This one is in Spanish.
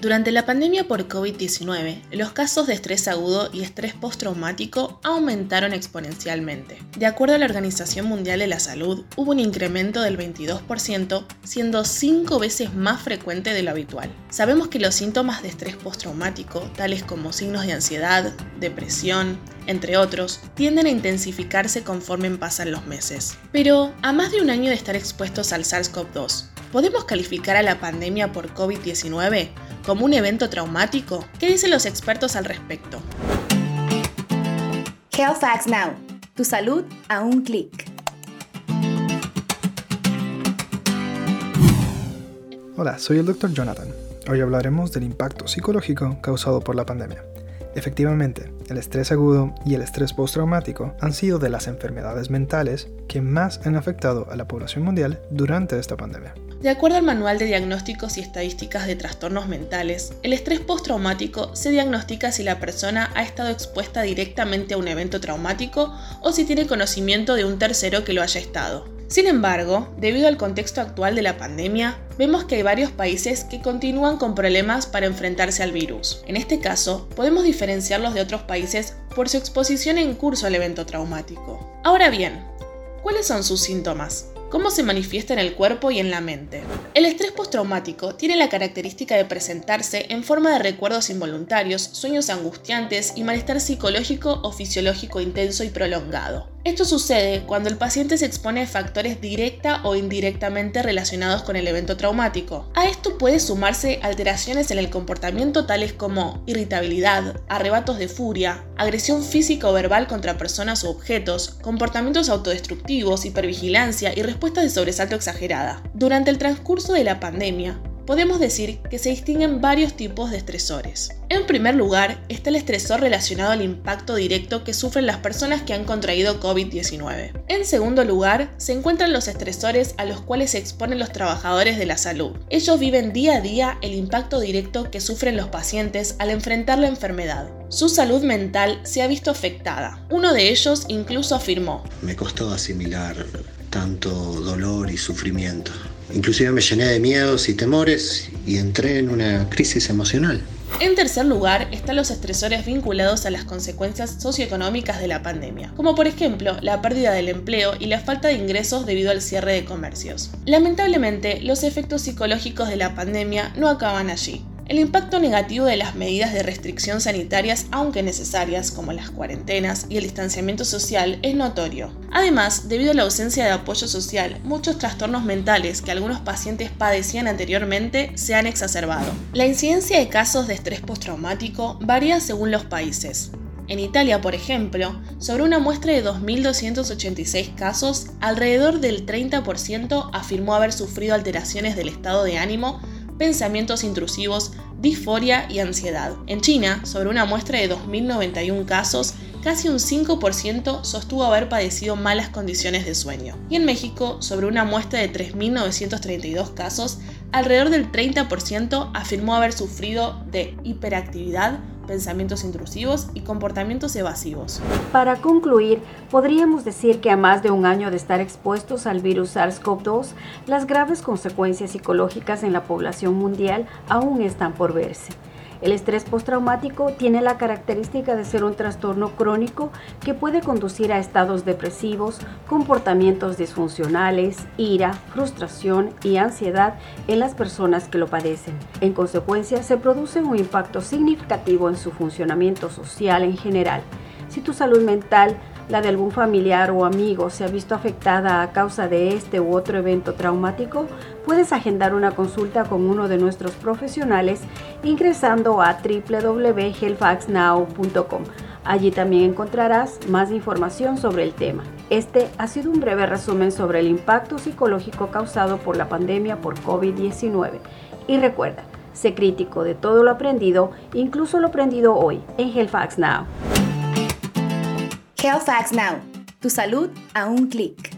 Durante la pandemia por COVID-19, los casos de estrés agudo y estrés postraumático aumentaron exponencialmente. De acuerdo a la Organización Mundial de la Salud, hubo un incremento del 22%, siendo cinco veces más frecuente de lo habitual. Sabemos que los síntomas de estrés postraumático, tales como signos de ansiedad, depresión, entre otros, tienden a intensificarse conforme pasan los meses. Pero, a más de un año de estar expuestos al SARS-CoV-2, ¿podemos calificar a la pandemia por COVID-19 como un evento traumático? ¿Qué dicen los expertos al respecto? Health Facts Now. Tu salud a un clic. Hola, soy el Dr. Jonathan. Hoy hablaremos del impacto psicológico causado por la pandemia. Efectivamente, el estrés agudo y el estrés postraumático han sido de las enfermedades mentales que más han afectado a la población mundial durante esta pandemia. De acuerdo al Manual de Diagnósticos y Estadísticas de Trastornos Mentales, el estrés postraumático se diagnostica si la persona ha estado expuesta directamente a un evento traumático o si tiene conocimiento de un tercero que lo haya estado. Sin embargo, debido al contexto actual de la pandemia, vemos que hay varios países que continúan con problemas para enfrentarse al virus. En este caso, podemos diferenciarlos de otros países por su exposición en curso al evento traumático. Ahora bien, ¿cuáles son sus síntomas? cómo se manifiesta en el cuerpo y en la mente. El estrés postraumático tiene la característica de presentarse en forma de recuerdos involuntarios, sueños angustiantes y malestar psicológico o fisiológico intenso y prolongado. Esto sucede cuando el paciente se expone a factores directa o indirectamente relacionados con el evento traumático. A esto puede sumarse alteraciones en el comportamiento tales como irritabilidad, arrebatos de furia, agresión física o verbal contra personas u objetos, comportamientos autodestructivos, hipervigilancia y respuestas de sobresalto exagerada. Durante el transcurso de la pandemia, podemos decir que se distinguen varios tipos de estresores. En primer lugar, está el estresor relacionado al impacto directo que sufren las personas que han contraído COVID-19. En segundo lugar, se encuentran los estresores a los cuales se exponen los trabajadores de la salud. Ellos viven día a día el impacto directo que sufren los pacientes al enfrentar la enfermedad. Su salud mental se ha visto afectada. Uno de ellos incluso afirmó, Me costó asimilar tanto dolor y sufrimiento. Inclusive me llené de miedos y temores y entré en una crisis emocional. En tercer lugar están los estresores vinculados a las consecuencias socioeconómicas de la pandemia, como por ejemplo la pérdida del empleo y la falta de ingresos debido al cierre de comercios. Lamentablemente, los efectos psicológicos de la pandemia no acaban allí. El impacto negativo de las medidas de restricción sanitarias, aunque necesarias, como las cuarentenas y el distanciamiento social, es notorio. Además, debido a la ausencia de apoyo social, muchos trastornos mentales que algunos pacientes padecían anteriormente se han exacerbado. La incidencia de casos de estrés postraumático varía según los países. En Italia, por ejemplo, sobre una muestra de 2.286 casos, alrededor del 30% afirmó haber sufrido alteraciones del estado de ánimo pensamientos intrusivos, disforia y ansiedad. En China, sobre una muestra de 2.091 casos, casi un 5% sostuvo haber padecido malas condiciones de sueño. Y en México, sobre una muestra de 3.932 casos, alrededor del 30% afirmó haber sufrido de hiperactividad, pensamientos intrusivos y comportamientos evasivos. Para concluir, podríamos decir que a más de un año de estar expuestos al virus SARS-CoV-2, las graves consecuencias psicológicas en la población mundial aún están por verse. El estrés postraumático tiene la característica de ser un trastorno crónico que puede conducir a estados depresivos, comportamientos disfuncionales, ira, frustración y ansiedad en las personas que lo padecen. En consecuencia, se produce un impacto significativo en su funcionamiento social en general. Si tu salud mental la de algún familiar o amigo se ha visto afectada a causa de este u otro evento traumático, puedes agendar una consulta con uno de nuestros profesionales ingresando a www.healthfaxnow.com. Allí también encontrarás más información sobre el tema. Este ha sido un breve resumen sobre el impacto psicológico causado por la pandemia por COVID-19. Y recuerda, sé crítico de todo lo aprendido, incluso lo aprendido hoy en Health Now. Health Facts Now. Tu salud a un clic.